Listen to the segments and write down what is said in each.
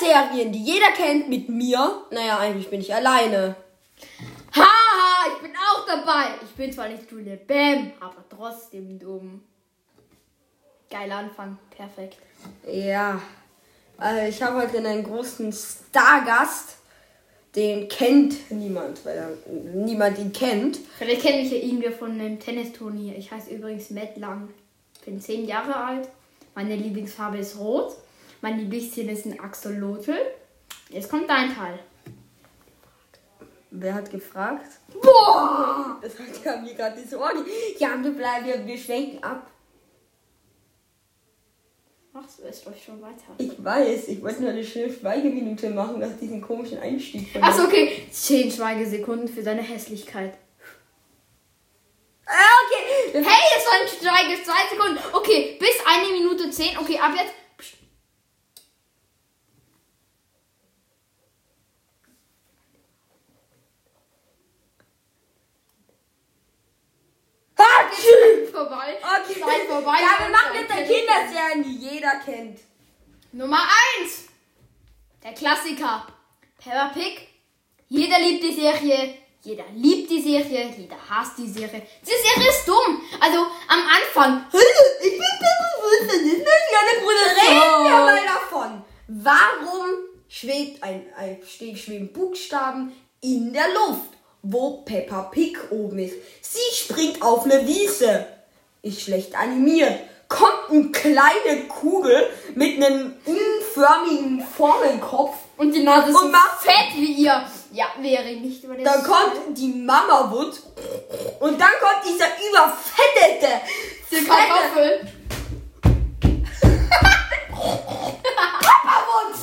Serien, die jeder kennt, mit mir. Naja, eigentlich bin ich alleine. Haha, ich bin auch dabei. Ich bin zwar nicht Julia Bam, aber trotzdem dumm. Geiler Anfang, perfekt. Ja. Also ich habe heute einen großen Stargast. Den kennt niemand, weil er, niemand ihn kennt. Vielleicht kenne ich ja irgendwer von einem Tennisturnier. Ich heiße übrigens Matt Lang. Bin 10 Jahre alt. Meine Lieblingsfarbe ist rot. Mein Lieblingstier ist ein Axolotl. Jetzt kommt dein Teil. Wer hat gefragt? Boah! Das hat ja mir gerade die Sorge. Ja, du bleib, wir, wir schwenken ab. Machst du es euch schon weiter? Ich weiß, ich wollte nur eine schöne Schweigeminute machen nach diesem komischen Einstieg von Achso, okay. 10 Schweigesekunden für seine Hässlichkeit. Ah, okay. Hey, es waren Schweige, 2 Sekunden. Okay, bis eine Minute 10. Okay, ab jetzt. Vorbei. Okay. Zeit vorbei. Ja, wir machen jetzt vorbei. Kinderserien, die jeder kennt. Nummer 1. Der Klassiker. Peppa Pig. Jeder liebt die Serie. Jeder liebt die Serie. Jeder hasst die Serie. Die Serie ist dumm. Also am Anfang. Ich bin Peppa ist meine Reden wir Bruder. mal davon. Warum schwebt ein, ein schweben Buchstaben in der Luft, wo Peppa Pig oben ist? Sie springt auf eine Wiese. Ist schlecht animiert. Kommt eine kleine Kugel mit einem unförmigen Formenkopf. Und die Nase ist Und so macht- fett wie ihr. Ja, wäre nicht über. Dann kommt die Mama Wut und dann kommt dieser überfettete Kartoffel. Papa Wut.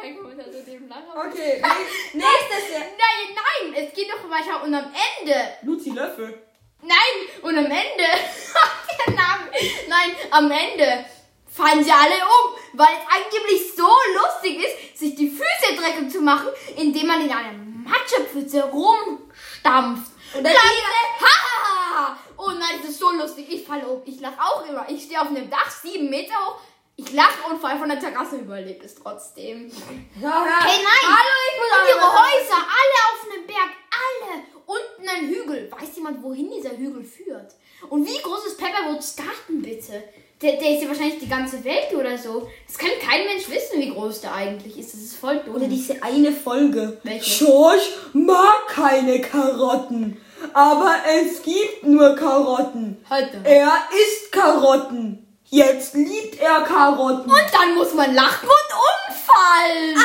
Kein Kommentar zu dem Lachen. Okay, nächstes- nächstes Jahr. Nein, nein, es geht doch weiter und am Ende. Luzi Löffel. Nein, und am Ende. der Name. Nein, am Ende fallen sie alle um, weil es angeblich so lustig ist, sich die Füße dreckig zu machen, indem man in einer Matschepfütze rumstampft. Und dann dann ha! Oh nein, das ist so lustig. Ich falle um. Ich lache auch immer. Ich stehe auf einem Dach, sieben Meter hoch. Ich lache und fall von der Terrasse überlebt es trotzdem. Hey, nein! Hallo, ich muss Und ihre Häuser, alle auf einem Berg, alle! Unten ein Hügel. Weiß jemand, wohin dieser Hügel führt? Und wie groß ist Pepperwoods Garten, bitte? Der, der ist ja wahrscheinlich die ganze Welt oder so. Das kann kein Mensch wissen, wie groß der eigentlich ist. Das ist voll dumm. Oder diese eine Folge. Welche? George mag keine Karotten. Aber es gibt nur Karotten. Halt doch. Er isst Karotten. Jetzt liebt er Karotten. Und dann muss man lachen und umfallen.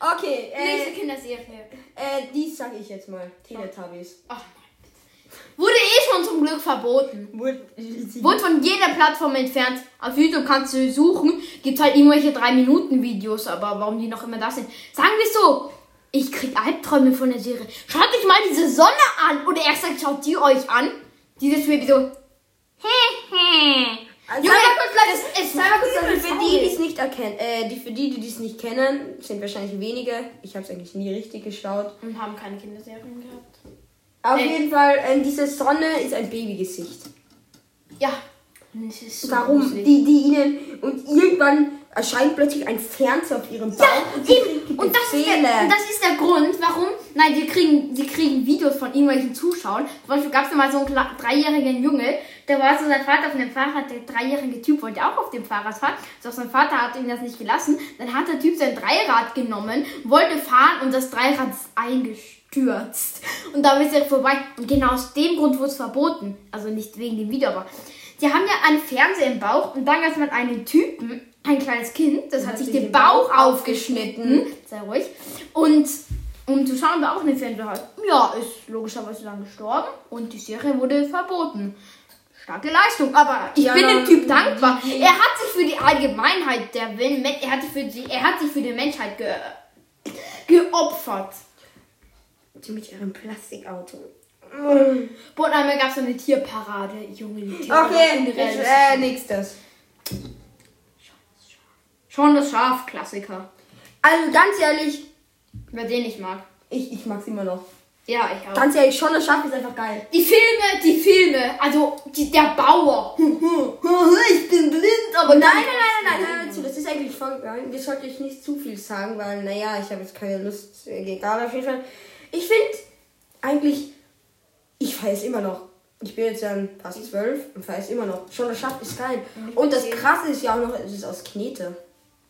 Okay, Nächste äh, Kinderserie. äh, dies sage ich jetzt mal. Teletubbies. Ach. Wurde eh schon zum Glück verboten. Wurde, Wurde von jeder Plattform entfernt. Auf YouTube kannst du suchen. Gibt halt irgendwelche 3-Minuten-Videos, aber warum die noch immer da sind. Sagen wir so. Ich krieg Albträume von der Serie. Schaut euch mal diese Sonne an. Oder erst sagt, schaut die euch an. Dieses Baby so. Also, Junge, kurz, das ist mal kurz, für die, die es nicht erkennen, äh, die, für die, die es nicht kennen, sind wahrscheinlich wenige. Ich habe es eigentlich nie richtig geschaut. Und haben keine Kinderserien gehabt. Auf Äh. jeden Fall, äh, diese Sonne ist ein Babygesicht. Ja. Und es ist so Warum? gruselig. Die, die ihnen und irgendwann erscheint plötzlich ein Fernseher auf ihrem Bauch Ja, und eben. Und das, ist der, und das ist der Grund, warum. Nein, die kriegen, die kriegen Videos von irgendwelchen Zuschauern. Zum Beispiel gab es mal so einen dreijährigen Junge, der war so sein Vater auf einem Fahrrad. Der dreijährige Typ wollte auch auf dem Fahrrad fahren. Doch sein Vater hat ihm das nicht gelassen. Dann hat der Typ sein Dreirad genommen, wollte fahren und das Dreirad ist eingestürzt. Und da ist er vorbei. Und genau aus dem Grund wurde es verboten. Also nicht wegen dem Video, aber. Die haben ja einen Fernseher im Bauch und dann gab es mal einen Typen, ein kleines Kind, das hat sich den Bauch aufgeschnitten. Sei ruhig. Und um zu schauen, wer auch einen Fernseher hat. Ja, ist logischerweise dann gestorben und die Serie wurde verboten. Starke Leistung, aber ich Ja, bin dem Typ dankbar. Er hat sich für die Allgemeinheit der Welt, er hat sich für die, er hat sich für die Menschheit ge, geopfert. Mit ihrem Plastikauto. Boah, und einmal gab es eine Tierparade. Junge, die Tiere Okay, ich, äh, nächstes. Schon das Schaf-Klassiker. Also ganz ehrlich, Wer den nicht mag. ich, ich mag's immer noch. Ja, ich auch. Ganz ehrlich, schon das Schaf ist einfach geil. Die Filme, die Filme, also die, der Bauer. ich bin blind, aber Nein, nein, nein, nein, nein, hör zu, das ist eigentlich voll geil. Wir sollten euch nicht zu viel sagen, weil, naja, ich habe jetzt keine Lust. äh, Egal, auf jeden Fall. Ich finde eigentlich, ich feiere es immer noch. Ich bin jetzt dann fast zwölf und feiere es immer noch. Schon das Schaf ist geil. Und das krasse ist ja auch noch, es ist aus Knete.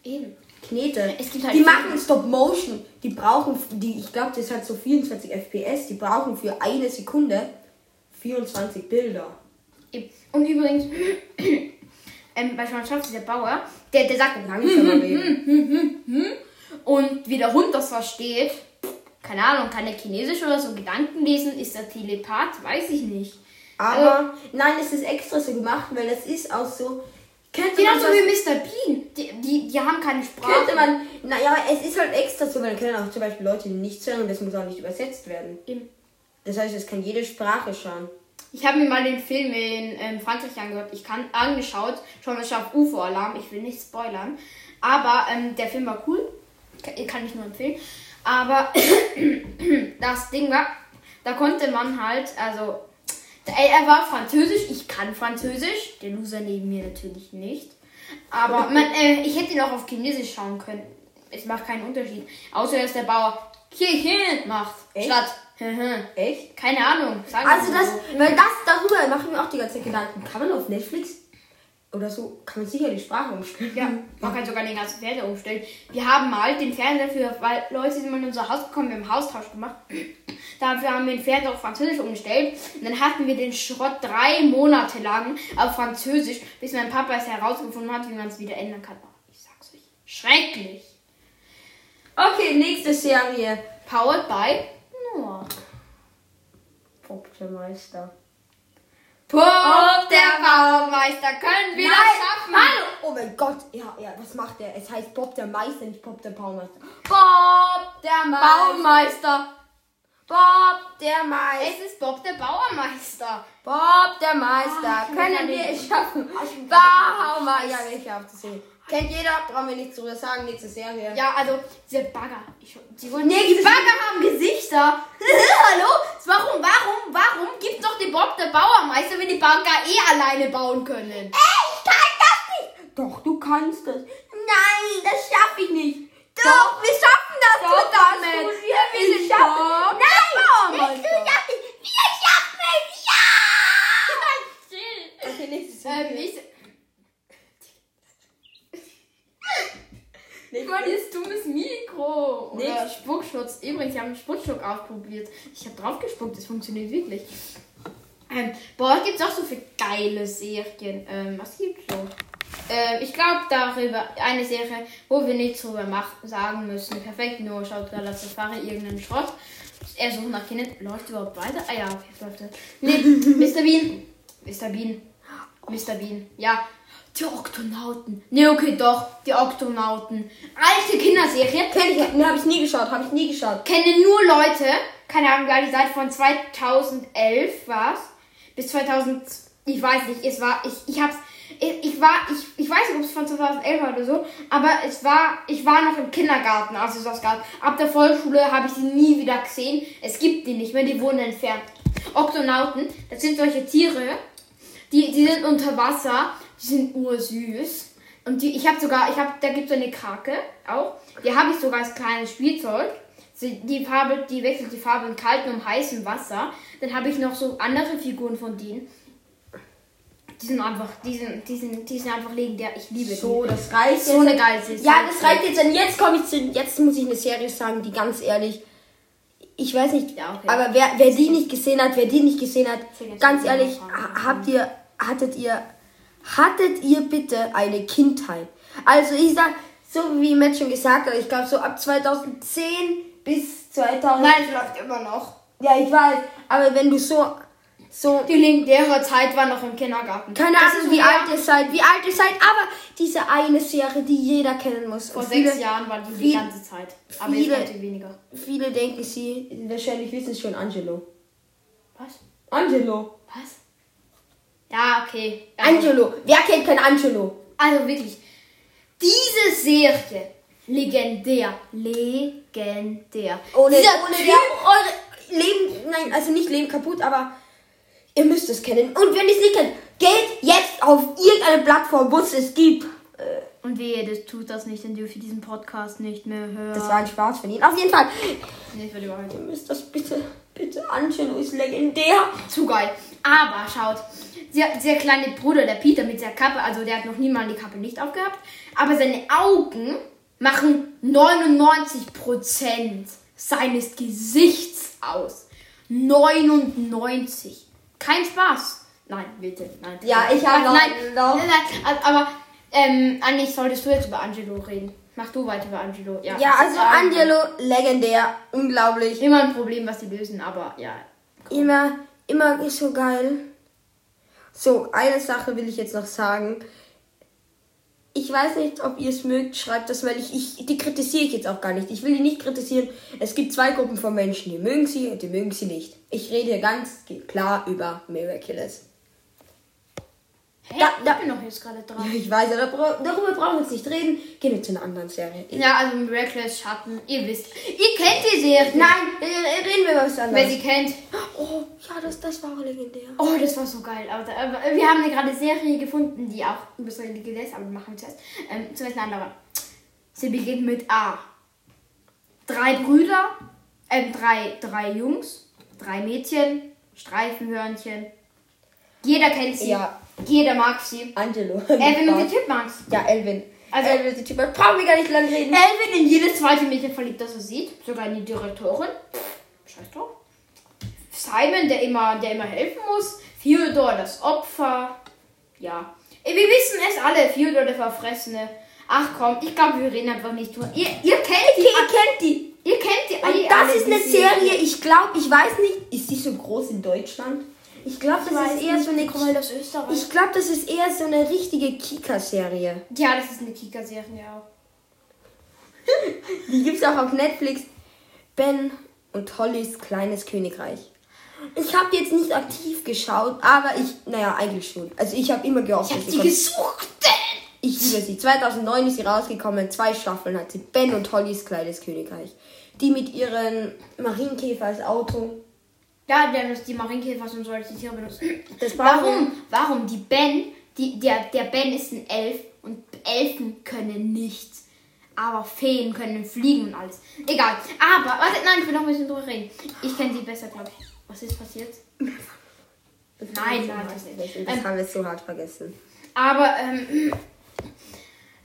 Eben. Knete. Es gibt halt die machen Stop Motion. Die brauchen, die, ich glaube, das hat so 24 FPS. Die brauchen für eine Sekunde 24 Bilder. Und übrigens, ähm, bei Sean Schafft der Bauer, der, der sagt Langsamer reden. und wie der Hund das versteht, keine Ahnung, kann er Chinesisch oder so Gedanken lesen, ist er Telepath, weiß ich nicht. Aber nein, es ist extra so gemacht, weil das ist auch so. Könnte man, Genauso das, wie Mr. Bean, die, die, die haben keine Sprache. könnte man. Naja, es ist halt extra so, weil dann können auch zum Beispiel Leute nicht hören und das muss auch nicht übersetzt werden. Eben. Das heißt, es kann jede Sprache schauen. Ich habe mir mal den Film in ähm, Frankreich angehört. Ich kann angeschaut, schon mal auf UFO-Alarm. Ich will nicht spoilern. Aber ähm, der Film war cool. Ka- Kann ich nur empfehlen. Aber das Ding war, da konnte man halt, also, er war Französisch. Ich kann Französisch. Der Loser neben mir natürlich nicht. Aber man, äh, ich hätte ihn auch auf Chinesisch schauen können. Es macht keinen Unterschied. Außer dass der Bauer Kirchen macht. Echt? Statt. Echt? Keine Ahnung. Sagen Also das, weil das darüber machen wir auch die ganze Zeit Gedanken. Kann man auf Netflix oder so, kann man sicher die Sprache umstellen. Ja, man kann sogar den ganzen Fernseher umstellen. Wir haben mal den Fernseher für, weil Leute sind mal in unser Haus gekommen, wir haben Haustausch gemacht. Dafür haben wir den Fernseher auf Französisch umgestellt. Und dann hatten wir den Schrott drei Monate lang auf Französisch, bis mein Papa es herausgefunden hat, wie man es wieder ändern kann. Oh, ich sag's euch. Schrecklich. Okay, nächste Serie. Powered by Noah. Popmeister. Pop, der Baumeister, können wir das schaffen? Hallo! Oh mein Gott, ja, ja, was macht der? Es heißt Bob der Meister, nicht Bob der Baumeister. Bob der Meister. Baumeister. Bob der Meister. Es ist Bob der Bauermeister. Bob der Meister. Ah, ich bin Können wir es schaffen? Ah, ich bin Baumeister. Ja, welche aufzusehen. Kennt jeder, brauchen wir nichts drüber sagen, nächste Serie. Ja, also diese Bagger. Ich, die wurden Nee, diese- Bagger haben Gesichter. Hallo? Warum, warum, warum gibt doch den Bob der Bauermeister, wenn die Bagger eh alleine bauen können? Ey, ich kann das nicht. Doch, du kannst das. Nein, das schaffe ich nicht. Doch, wir schaffen das Doch, zusammen. das tun wir. wir sind. Bob Nein, nicht du schaffst es. Wir schaffen es. Ja. Okay, nächste Ähm, Serie. Ich, ich meine, dieses dummes Mikro. Oder Nicht. Spuckschutz. Übrigens, wir haben einen Spuckschutz ausprobiert. Ich habe drauf gespuckt, das funktioniert wirklich. Ähm, boah, gibt's auch so viele geile Serien. Ähm, was gibt's so? Ähm, ich glaube darüber, eine Serie, wo wir nichts drüber sagen müssen. Perfekt, nur schaut gerade Safari irgendeinen Schrott. Er sucht nach Kindern. Läuft überhaupt weiter? Ah ja, jetzt läuft er. Nee, Mr. Bean. Mr. Bean. Mr. Bean. Ja. Die Oktonauten. Nee, okay, doch. Die Oktonauten. Alte Kinderserie. Kenn ich, ne, habe ich nie geschaut, habe ich nie geschaut. Kennen nur Leute. Keine Ahnung, die Seite von 2011 war's. Bis 2000. Ich weiß nicht, es war. Ich, ich hab's. Ich, ich war. Ich, ich weiß nicht, ob es von 2011 war oder so. Aber es war. Ich war noch im Kindergarten, als es das gab. Ab der Volksschule habe ich sie nie wieder gesehen. Es gibt die nicht mehr, die wurden entfernt. Oktonauten, das sind solche Tiere. Die, die sind unter Wasser, die sind ursüß. Und die, ich habe sogar, ich habe, da gibt es eine Krake auch. Die habe ich sogar als kleines Spielzeug. Sie, die Farbe, die wechselt die Farbe in kaltem und heißem Wasser. Dann habe ich noch so andere Figuren von denen. Die sind einfach, die sind, die sind, die sind einfach legendär. Ich liebe So, die. das reicht So jetzt. eine geile Serie. Ja, das reicht jetzt. Und jetzt komme ich zu. Jetzt muss ich eine Serie sagen, die ganz ehrlich. Ich weiß nicht, Ja, okay. aber wer, wer die nicht gesehen hat, wer die nicht gesehen hat, ganz ehrlich, habt ihr, hattet ihr, hattet ihr bitte eine Kindheit? Also ich sag, so wie Matt schon gesagt hat, ich glaube so ab 2010 bis 2000. Nein, es läuft immer noch. Ja, ich weiß, aber wenn du so, so, Die legendäre Zeit war noch im Kindergarten. keine Ahnung, wie alt ihr seid, wie alt ihr seid, aber diese eine Serie, die jeder kennen muss. Vor Und sechs viele- Jahren war die die ganze Zeit. Aber viele- jetzt heute weniger. Viele denken sie, wahrscheinlich wissen es schon, Angelo. Was? Angelo. Was? Ja, okay. Angelo. Wer kennt kein Angelo? also wirklich. Diese Serie. Legendär. Legendär. Ohne, Dieser ohne Typ, der, eure, Leben, nein, also nicht Leben kaputt, aber ihr müsst es kennen. Und wenn ihr es nicht kennt, geht jetzt auf irgendeine Plattform, wo es es gibt. Äh, Und wehe, das tut das nicht, dann dürft ihr diesen Podcast nicht mehr hören. Das war ein Spaß von Ihnen. Auf jeden Fall. Nee, war die Wahrheit. Ihr müsst das bitte, bitte. Angelo ist legendär. Zu geil. Aber schaut, der, der kleine Bruder, der Peter mit der Kappe, also der hat noch nie mal die Kappe nicht aufgehabt, aber seine Augen machen 99% seines Gesichts aus. 99. Kein Spaß. Nein, bitte. Nein. Ja, ich hab noch- Nein, noch- nein, nein, aber ähm, eigentlich solltest du jetzt über Angelo reden. Mach du weiter über Angelo. Ja, Ja, also Ähm, Angelo, legendär. Unglaublich. Immer ein Problem, was sie lösen, aber ja. Immer, immer ist so geil. So, eine Sache will ich jetzt noch sagen. Ich weiß nicht, ob ihr es mögt, schreibt das, weil ich, ich, die kritisiere ich jetzt auch gar nicht. Ich will die nicht kritisieren. Es gibt zwei Gruppen von Menschen, die mögen sie und die mögen sie nicht. Ich rede hier ganz klar über Miraculous. Hä? Da- da- ich bin doch jetzt gerade dran. Ich weiß, aber darüber brauchen wir jetzt nicht reden. Gehen wir zu einer anderen Serie. Ja, also Miraculous Schatten, ihr wisst. Ihr kennt die Serie. Nein, äh, reden wir über was Wer anderes. sie kennt. Oh, ja, das, das war legendär. Oh, das war so geil. Aber, aber wir haben eine gerade Serie gefunden, die auch über so eine gelesen, aber machen wir zuerst. Ähm, zuerst eine andere. Sie beginnt mit A. Drei Brüder, ähm, drei, drei Jungs, drei Mädchen, Streifenhörnchen. Jeder kennt sie. Ja. Jeder mag sie. Angelo. Elvin und die Chipmunks. Ja, Elvin. Also- Elvin ist die Typ. Brauchen wir gar nicht lange reden. Elvin in jedes zweite Mädchen verliebt, das er sieht. Sogar in die Direktorin. Scheiß drauf. Simon, der immer, der immer helfen muss. Theodor, das Opfer. Ja. Wir wissen es alle. Theodor, der Verfressene. Ach komm, ich glaube, wir reden einfach nicht drüber. Ihr, ihr kennt die. Ihr kennt die. Ihr kennt die. Und alle- das alle, ist eine Serie, ich glaube, ich weiß nicht, ist die so groß in Deutschland? Ich glaube, das ist eher so eine komm mal aus Österreich. Ich glaube, das ist eher so eine richtige Kika-Serie. Ja, das ist eine Kika-Serie auch. Die gibt es auch auf Netflix. Ben und Hollys kleines Königreich. Ich habe jetzt nicht aktiv geschaut, aber ich, naja, eigentlich schon. Also ich habe immer gehofft, Ich dass hab sie gesucht. Ich liebe sie. 2009 ist sie rausgekommen. Zwei Staffeln hat sie. Ben und Hollys kleines Königreich. Die mit ihren Marienkäfer als Auto. Ja, der muss die Marienkäfer und solche Tiere benutzen. Das war Warum? Warum? Die Ben, die, der, der Ben ist ein Elf und Elfen können nichts. Aber Feen können fliegen und alles. Egal. Aber, warte, nein, ich will noch ein bisschen drüber reden. Ich kenne sie besser, glaube ich. Was ist passiert? Nein, nein, das nicht. Das Ähm, haben wir so hart vergessen. aber, ähm,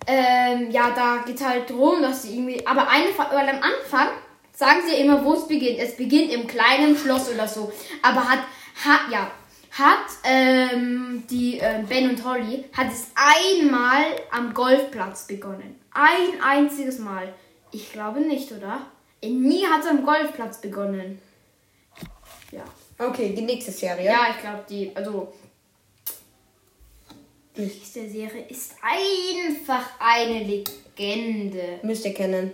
ähm, ja, da geht halt drum, dass sie irgendwie. Aber eine, weil am Anfang sagen sie immer, wo es beginnt. Es beginnt im kleinen Schloss oder so. Aber hat, hat, ja, hat ähm, die ähm, Ben und Holly hat es einmal am Golfplatz begonnen. Ein einziges Mal. Ich glaube nicht, oder? Nie hat es am Golfplatz begonnen. Ja. Okay, die nächste Serie. Ja, ich glaube, die, also. Die nächste Serie ist einfach eine Legende. Müsst ihr kennen.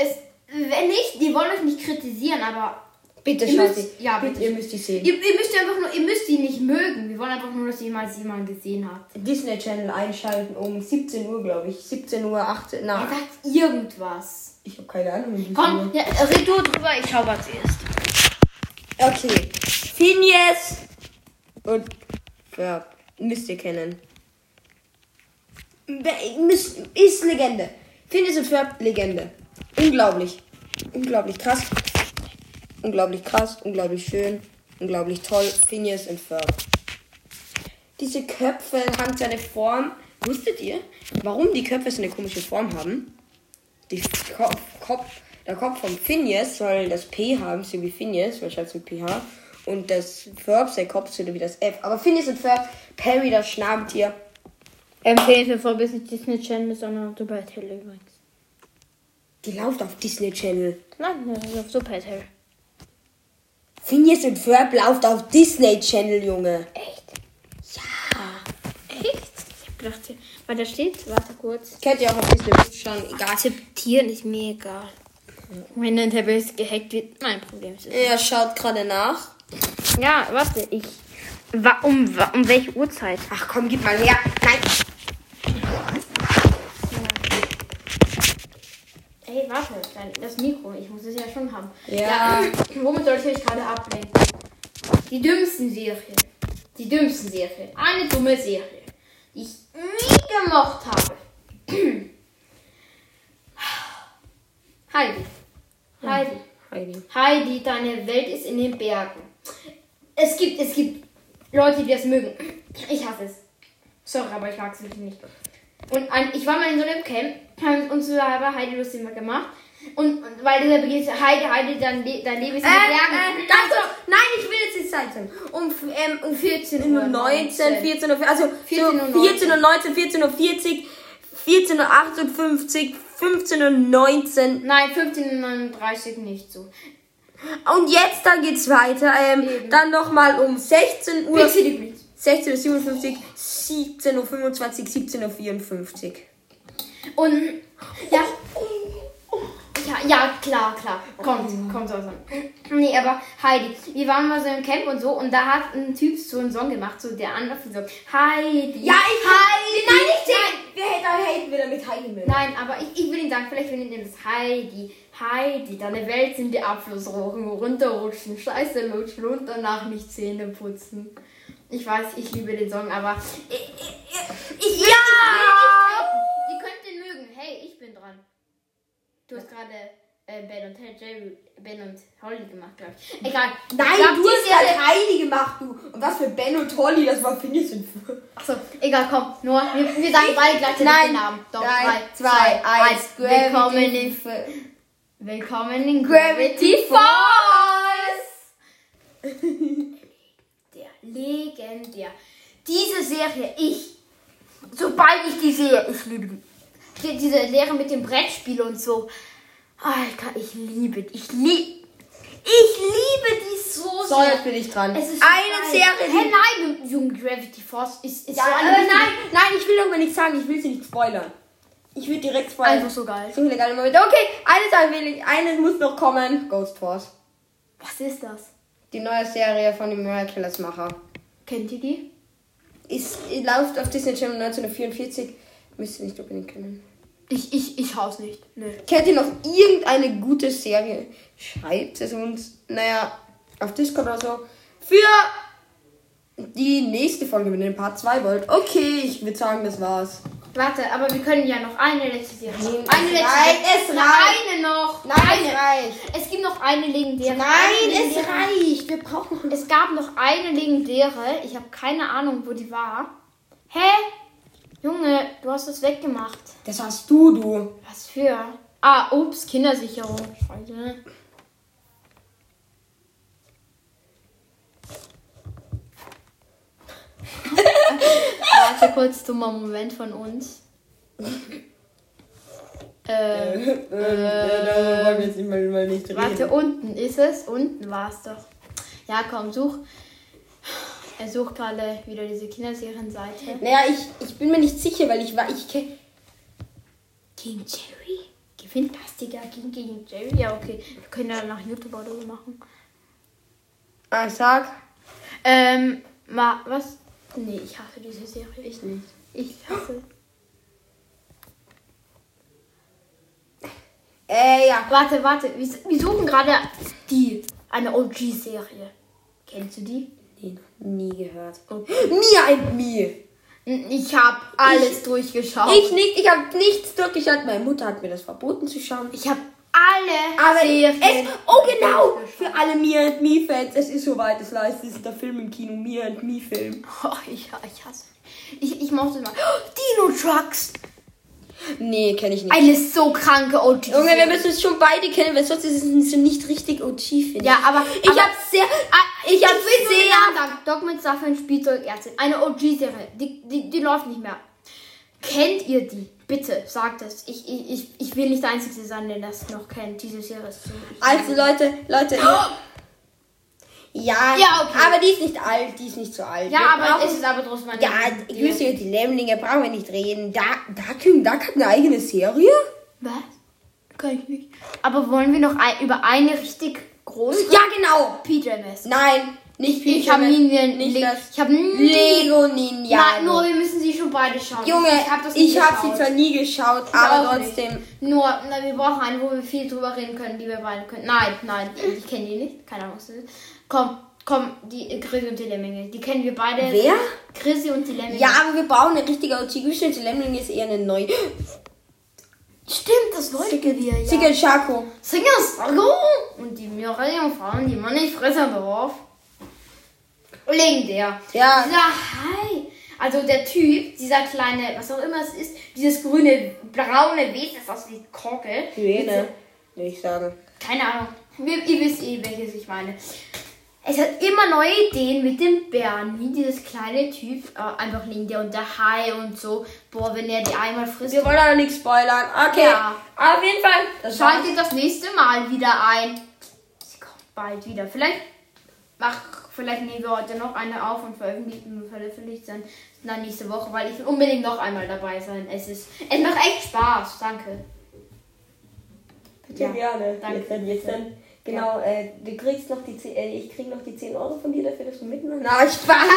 Es, wenn nicht, die wollen euch nicht kritisieren, aber Bitte Ihr schaut sie. ja, bitte, bitte. ihr müsst die sehen. ihr, ihr müsst einfach nur, ihr müsst die nicht mögen. Wir wollen einfach nur, dass jemand sie mal gesehen hat. Disney Channel einschalten um 17 Uhr, glaube ich. 17 Uhr, 18 Er Na, sagt irgendwas. ich habe keine Ahnung. wie Komm, Uhr. ja, red du drüber, ich schau, was sie ist. Okay. Phineas und Ferb. Müsst ihr kennen. Ist Legende. Phineas und Ferb, Legende. Unglaublich. Unglaublich krass. Unglaublich krass. Unglaublich schön. Unglaublich toll. Phineas und Ferb. Diese Köpfe haben so eine Form. Wusstet ihr, warum die Köpfe so eine komische Form haben? Kopf, Kopf, der Kopf von Phineas soll das P haben, so wie Phineas, schreibt mit PH. Und das Ferb, sein Kopf, so wie das F. Aber Phineas und Ferb, Perry, das Schnabeltier. Empfehlen für Vorbis nicht Disney Channel, sondern Super RTL übrigens. Die läuft auf Disney Channel. Nein, das ist auf Super RTL. Phineas und Ferb läuft auf Disney Channel, Junge. Echt? Ja. Echt? Ich hab gedacht, weil da steht, warte kurz. Könnt ihr auch auf Disney Plus schauen, egal. Akzeptieren ist mir egal. Wenn dein Tablet gehackt wird, mein Problem ist es. Er schaut gerade nach. Ja, warte, ich. Wa- Um, wa- um welche Uhrzeit? Ach komm, gib mal her. Nein. Ey, warte, das Mikro. Ich muss es ja schon haben. Ja. womit soll ich euch gerade ablenken? Die dümmsten Serien. Die dümmsten Serien. Eine dumme Serie, die ich nie gemocht habe. Heidi. Heidi. Heidi. Heidi, deine Welt ist in den Bergen. Es gibt, es gibt Leute, die das mögen. Ich hasse es. Sorry, aber ich mag es wirklich nicht. Und ein, ich war mal in so einem Camp, haben uns halber Heidi lustig gemacht. Und, und weil dieser Beginn ist, Heidi, Heidi, dein, Le dein Leben ist in den Bergen. Äh, äh, ganz so, nein, ich will jetzt die Zeit sagen. Um, ähm, um 14 Uhr 19, 19, 14 Uhr, also 14 so Uhr 14 Uhr 19, 14 Uhr 40, 14 Uhr 58, 15 Uhr 19. Nein, 15.39 nicht so. Und jetzt, dann geht's weiter. Ähm, Eben. dann nochmal um 16 Uhr, Pixie. 16 Uhr 57, 17 Uhr 25, 17 Uhr 54. Und ja. Ja, ja, klar, klar. Kommt, kommt so. so. Nee, aber Heidi, wir waren mal so im Camp und so und da hat ein Typ so einen Song gemacht, so der andere so Heidi. Ja, ich Heidi. Nein, nicht Nein, den. Wer hätte haten wir damit Heidi mit? nein, aber ich, ich will ihn sagen, vielleicht will ich ihn das Heidi. Heidi, deine Welt sind die Abflussrohren, runterrutschen, scheiße lutschen und danach nicht Zähne putzen. Ich weiß, ich liebe den Song, aber ich, ich, ich will Ja! Ihr könnt den mögen. Hey, ich bin dran. Du hast gerade äh, Ben und Jerry, Ben und Holly gemacht, glaube ich. Egal. Nein, Ich glaub, du hast Serie- halt Heidi gemacht, du. Und was für Ben und Holly, das war und Ferb. Achso, egal, komm. Nur, wir, wir sagen beide Nein. den Namen. Doch, Drei, drei, zwei, eins. Willkommen in, willkommen in Gravity Falls. Legendär. Diese Serie, ich, sobald ich die sehe, ich liebe die. die diese Serie mit dem Brettspiel und so. Alter, ich liebe die. Ich liebe. Ich liebe die so So, sehr. jetzt bin ich dran. Es ist eine so geil. Serie, Hä, die... nein, Jugend Gravity Force ist, ist Ja, so aber eine nein, nein, ich will doch mal nichts sagen. Ich will sie nicht spoilern. Ich will direkt spoilern. Einfach so geil. So viele geile Momente. Okay, eine Sache will ich. Eine muss noch kommen. Ghost Force. Was ist das? Die neue Serie von dem Miraculous Macher. Kennt ihr die? Ist, läuft auf Disney Channel 1944. Müsst ihr nicht unbedingt kennen. Ich, ich, ich schaue es nicht. Nö. Kennt ihr noch irgendeine gute Serie? Schreibt es uns, naja, auf Discord oder so. Für die nächste Folge, wenn ihr Part 2 wollt. Okay, ich würde sagen, das war's. Warte, aber wir können ja noch eine letzte. Nein, Eine es letzte reicht, Serie. es reicht. Eine noch. Nein, eine. es reicht. Es gibt noch eine legendäre. Nein, eine es legendäre. reicht. Wir brauchen Es gab noch eine legendäre. Ich habe keine Ahnung, wo die war. Hä? Junge, du hast das weggemacht. Das hast du, du. Was für? Ah, ups, Kindersicherung. Scheiße. Warte kurz, dummer Moment von uns. Äh, darüber wollen wir jetzt nicht mal, mal nicht reden. warte, unten ist es. Unten war es doch. Ja, komm, such. Er sucht gerade wieder diese Kinderserienseite. Naja, ich, ich bin mir nicht sicher, weil ich war, ich kenne. Gegen Jerry? Gewinnt Plastiker gegen, gegen Jerry? Ja, okay. Wir können ja nach YouTube oder so machen. Ah, sag. Ähm, ma, was? Nee, ich hasse diese Serie. Ich nicht. Ich hasse. Äh, ja. Warte, warte. Wir, wir suchen gerade die. Eine OG-Serie. Kennst du die? Nee, noch nie gehört. Okay. Mir ein mir. Ich habe alles durchgeschaut. Ich nicht, ich habe nichts durchgeschaut. Meine Mutter hat mir das verboten zu schauen. ich habe alle Aber Serien. es, oh genau, für alle Mia and Me Fans, es ist soweit, es leistet, es ist der Film im Kino, Mia and Me Film. Oh, ich, ich hasse. Ich, ich mochte mal. Oh, Dino Trucks. Nee, kenne ich nicht. Eine so kranke OG. Junge, wir müssen es schon beide kennen, weil sonst ist es nicht richtig OG, finde Ja, aber ich. Aber- habe sehr, Ah, ich habe sehr, sagen. Doc mit Sache und Spielzeugärztin. Eine OG-Serie. Die, die, die läuft nicht mehr. Kennt ihr die? Bitte, sagt es. Ich, ich, ich, will nicht der Einzige sein, der das noch kennt. Diese Serie ist so. also Leute, Leute. Ja, Ja, okay. aber die ist nicht alt, die ist nicht so alt. Ja, Wir aber es ist aber trotzdem eine. Ja, Grüße und die Lämmlinge, brauchen wir nicht reden. Da, da, können- da hat eine eigene Serie? Was? Kann ich nicht. Aber wollen wir noch ein, über eine richtig große? Ja, genau. PJMS. Nein, nicht Ich habe nicht Le- das. Ich habe nie. Lego Ninja. Nein, nur wir müssen sie schon beide schauen. Junge, ich habe das nie ich habe sie zwar nie geschaut, Ich aber trotzdem. Nur, na, wir brauchen eine, wo wir viel drüber reden können, die wir beide können. Nein, nein, ich kenne die nicht. Keine Ahnung, was das ist. Komm, komm, die äh, Chrissy und die Lemminge. Die kennen wir beide. Wer? Chrissy und die Lemminge. Ja, aber wir brauchen eine richtige OG. Die Lemming ist eher eine neue. stimmt, das wollten wir ja. Sigel Schako. Singers, hallo! Und die Mireille Frauen, die man nicht fressen darf. Legendär. Ja. Dieser Hi. Also der Typ, dieser kleine, was auch immer es ist, dieses grüne, braune Wesen, das aussieht Korke. Hyäne, würde ich sagen. Keine Ahnung. Ihr wisst eh, welches ich meine. Es hat immer neue Ideen mit dem Bernie, dieses kleine Typ. Äh, einfach liegen der und der Hai und so. Boah, wenn er die einmal frisst. Wir wollen aber nichts spoilern. Okay. Ja. Auf jeden Fall. Das. Schaltet das nächste Mal wieder ein. Sie kommt bald wieder. Vielleicht mach, vielleicht nehmen wir heute noch eine auf und veröffentlichen veröffentlicht dann, dann nächste Woche, weil ich will unbedingt noch einmal dabei sein. Es ist, es macht echt Spaß. Danke. Bitte Ja, gerne. danke. Jetzt dann, jetzt dann. Genau, äh, du kriegst noch die 10, äh, ich krieg noch die 10 Euro von dir dafür, dass du mitmachst. Na, ich Spaß.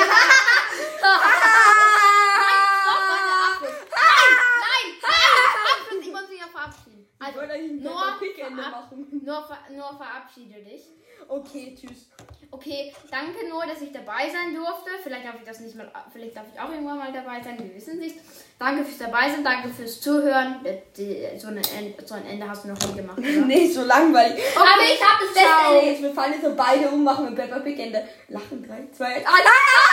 Nein, nein, ich muss mich ja verabschieden. Also, ein nur, verab- machen. nur, ver nur verabschiede dich. Okay, tschüss. Okay, danke nur, dass ich dabei sein durfte. Vielleicht darf ich das nicht mal, vielleicht darf ich auch irgendwann mal dabei sein, wir wissen nicht. Danke fürs dabei sein, danke fürs Zuhören. Äh, So, eine, so ein Ende hast du noch nie gemacht, oder? nee, so langweilig. Aber ich hab das Beste jetzt. Wir fallen jetzt so beide um, machen wir Peppa Pig Ende. Lachen, 3, 2, 1. Ah, nein!